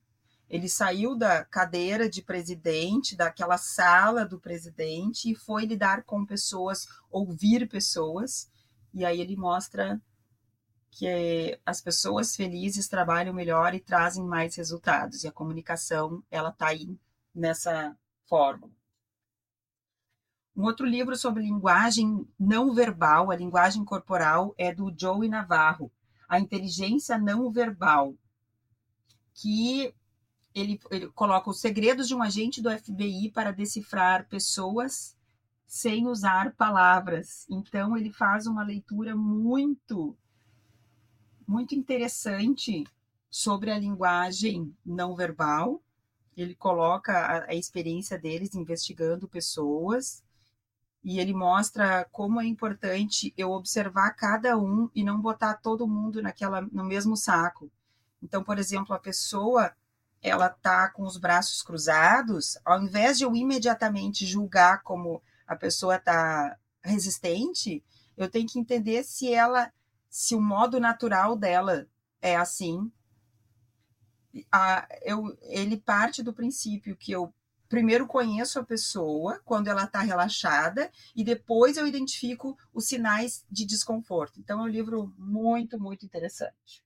[SPEAKER 2] Ele saiu da cadeira de presidente, daquela sala do presidente, e foi lidar com pessoas, ouvir pessoas. E aí ele mostra que as pessoas felizes trabalham melhor e trazem mais resultados. E a comunicação, ela está aí nessa fórmula. Um outro livro sobre linguagem não verbal, a linguagem corporal, é do Joey Navarro a inteligência não verbal, que ele, ele coloca os segredos de um agente do FBI para decifrar pessoas sem usar palavras. Então ele faz uma leitura muito muito interessante sobre a linguagem não verbal. Ele coloca a, a experiência deles investigando pessoas e ele mostra como é importante eu observar cada um e não botar todo mundo naquela no mesmo saco. Então, por exemplo, a pessoa ela tá com os braços cruzados, ao invés de eu imediatamente julgar como a pessoa tá resistente, eu tenho que entender se ela se o modo natural dela é assim. A, eu, ele parte do princípio que eu primeiro conheço a pessoa quando ela está relaxada e depois eu identifico os sinais de desconforto. Então é um livro muito, muito interessante.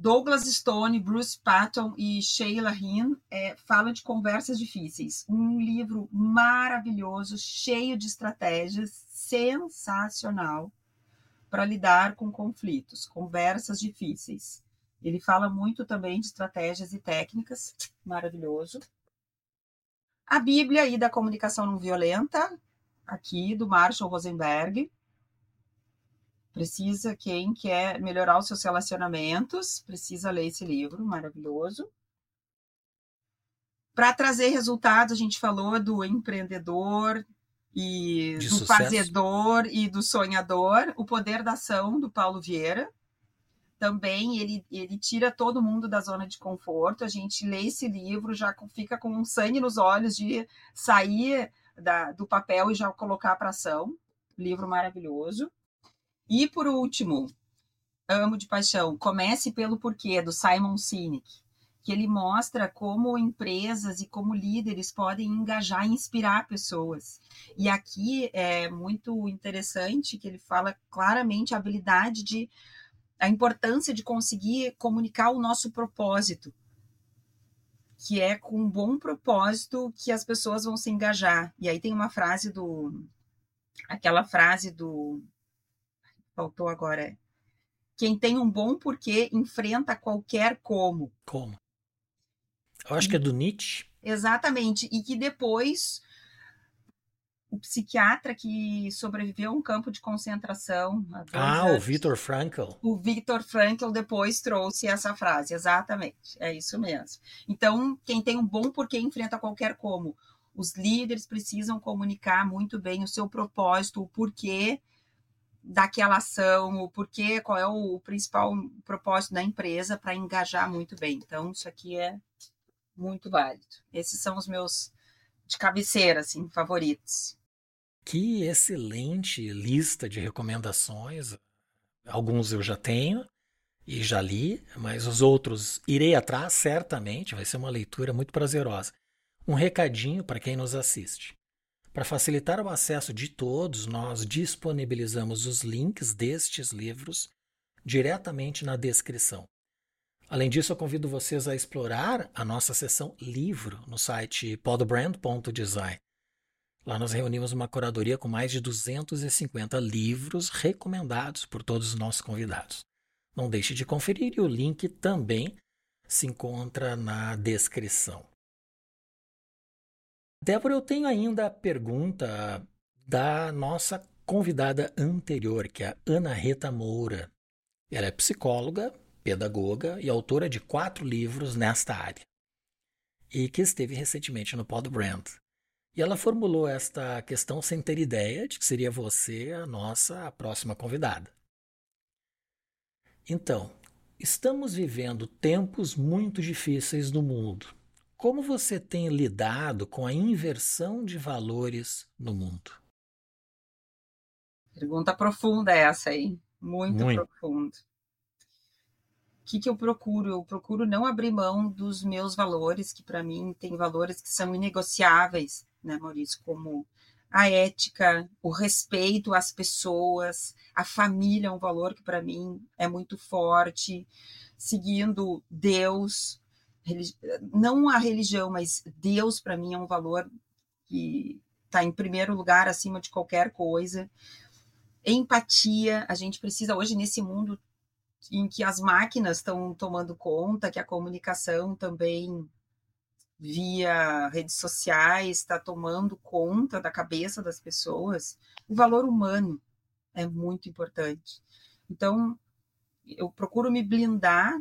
[SPEAKER 2] Douglas Stone, Bruce Patton e Sheila Hinn é, falam de conversas difíceis. Um livro maravilhoso, cheio de estratégias, sensacional para lidar com conflitos, conversas difíceis. Ele fala muito também de estratégias e técnicas, maravilhoso. A Bíblia e da comunicação não violenta, aqui do Marshall Rosenberg. Precisa, quem quer melhorar os seus relacionamentos, precisa ler esse livro, maravilhoso. Para trazer resultados, a gente falou do empreendedor e de do sucesso. fazedor e do sonhador, o poder da ação do Paulo Vieira também ele, ele tira todo mundo da zona de conforto. A gente lê esse livro, já fica com um sangue nos olhos de sair da, do papel e já colocar para ação. Livro maravilhoso. E por último, Amo de Paixão, Comece pelo Porquê, do Simon Sinek, que ele mostra como empresas e como líderes podem engajar e inspirar pessoas. E aqui é muito interessante que ele fala claramente a habilidade de a importância de conseguir comunicar o nosso propósito, que é com um bom propósito que as pessoas vão se engajar. E aí tem uma frase do. aquela frase do. Faltou agora. É, Quem tem um bom porquê enfrenta qualquer como.
[SPEAKER 1] Como? Eu acho que é do Nietzsche.
[SPEAKER 2] Exatamente. E que depois o psiquiatra que sobreviveu a um campo de concentração.
[SPEAKER 1] Ah, anos. o Viktor Frankl.
[SPEAKER 2] O Viktor Frankl depois trouxe essa frase, exatamente, é isso mesmo. Então, quem tem um bom porquê enfrenta qualquer como. Os líderes precisam comunicar muito bem o seu propósito, o porquê daquela ação, o porquê, qual é o principal propósito da empresa para engajar muito bem. Então, isso aqui é muito válido. Esses são os meus de cabeceira, assim, favoritos.
[SPEAKER 1] Que excelente lista de recomendações. Alguns eu já tenho e já li, mas os outros irei atrás, certamente, vai ser uma leitura muito prazerosa. Um recadinho para quem nos assiste. Para facilitar o acesso de todos, nós disponibilizamos os links destes livros diretamente na descrição. Além disso, eu convido vocês a explorar a nossa seção livro no site podbrand.design. Lá nós reunimos uma curadoria com mais de 250 livros recomendados por todos os nossos convidados. Não deixe de conferir e o link também se encontra na descrição. Débora, eu tenho ainda a pergunta da nossa convidada anterior, que é a Ana Rita Moura. Ela é psicóloga, pedagoga e autora de quatro livros nesta área, e que esteve recentemente no Pod Brand. E ela formulou esta questão sem ter ideia de que seria você a nossa próxima convidada. Então, estamos vivendo tempos muito difíceis no mundo como você tem lidado com a inversão de valores no mundo?
[SPEAKER 2] Pergunta profunda essa aí, muito, muito. profunda. O que, que eu procuro? Eu procuro não abrir mão dos meus valores, que para mim tem valores que são inegociáveis, né, Maurício? Como a ética, o respeito às pessoas, a família é um valor que para mim é muito forte, seguindo Deus, não a religião, mas Deus para mim é um valor que está em primeiro lugar acima de qualquer coisa. Empatia, a gente precisa hoje nesse mundo em que as máquinas estão tomando conta, que a comunicação também via redes sociais está tomando conta da cabeça das pessoas, o valor humano é muito importante. Então, eu procuro me blindar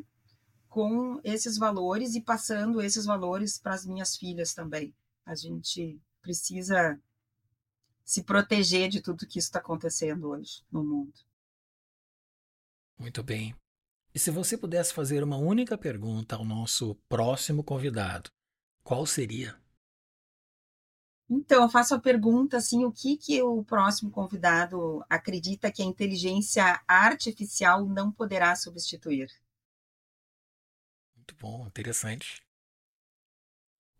[SPEAKER 2] com esses valores e passando esses valores para as minhas filhas também. A gente precisa se proteger de tudo que está acontecendo hoje no mundo.
[SPEAKER 1] Muito bem. E se você pudesse fazer uma única pergunta ao nosso próximo convidado, qual seria?
[SPEAKER 2] Então, eu faço a pergunta assim, o que que o próximo convidado acredita que a inteligência artificial não poderá substituir?
[SPEAKER 1] Muito bom, interessante.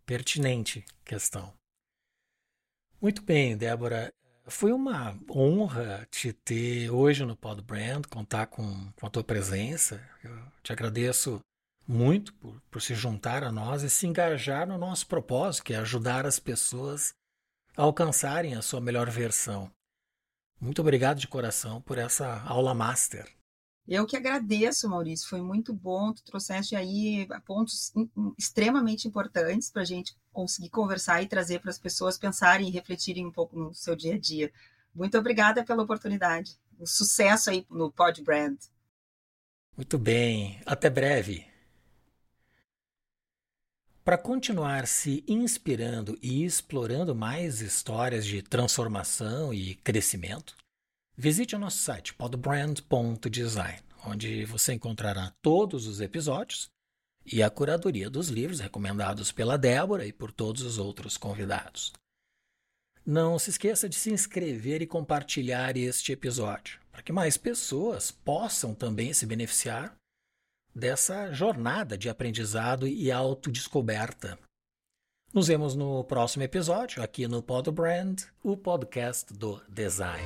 [SPEAKER 1] Pertinente questão. Muito bem, Débora. Foi uma honra te ter hoje no Pod Brand, contar com, com a tua presença. Eu te agradeço muito por, por se juntar a nós e se engajar no nosso propósito, que é ajudar as pessoas a alcançarem a sua melhor versão. Muito obrigado de coração por essa aula master.
[SPEAKER 2] Eu que agradeço, Maurício, foi muito bom. Tu trouxeste aí pontos extremamente importantes para a gente conseguir conversar e trazer para as pessoas pensarem e refletirem um pouco no seu dia a dia. Muito obrigada pela oportunidade. Um sucesso aí no Pod Brand.
[SPEAKER 1] Muito bem, até breve. Para continuar se inspirando e explorando mais histórias de transformação e crescimento, Visite o nosso site podbrand.design, onde você encontrará todos os episódios e a curadoria dos livros recomendados pela Débora e por todos os outros convidados. Não se esqueça de se inscrever e compartilhar este episódio, para que mais pessoas possam também se beneficiar dessa jornada de aprendizado e autodescoberta. Nos vemos no próximo episódio, aqui no Podbrand, o podcast do design.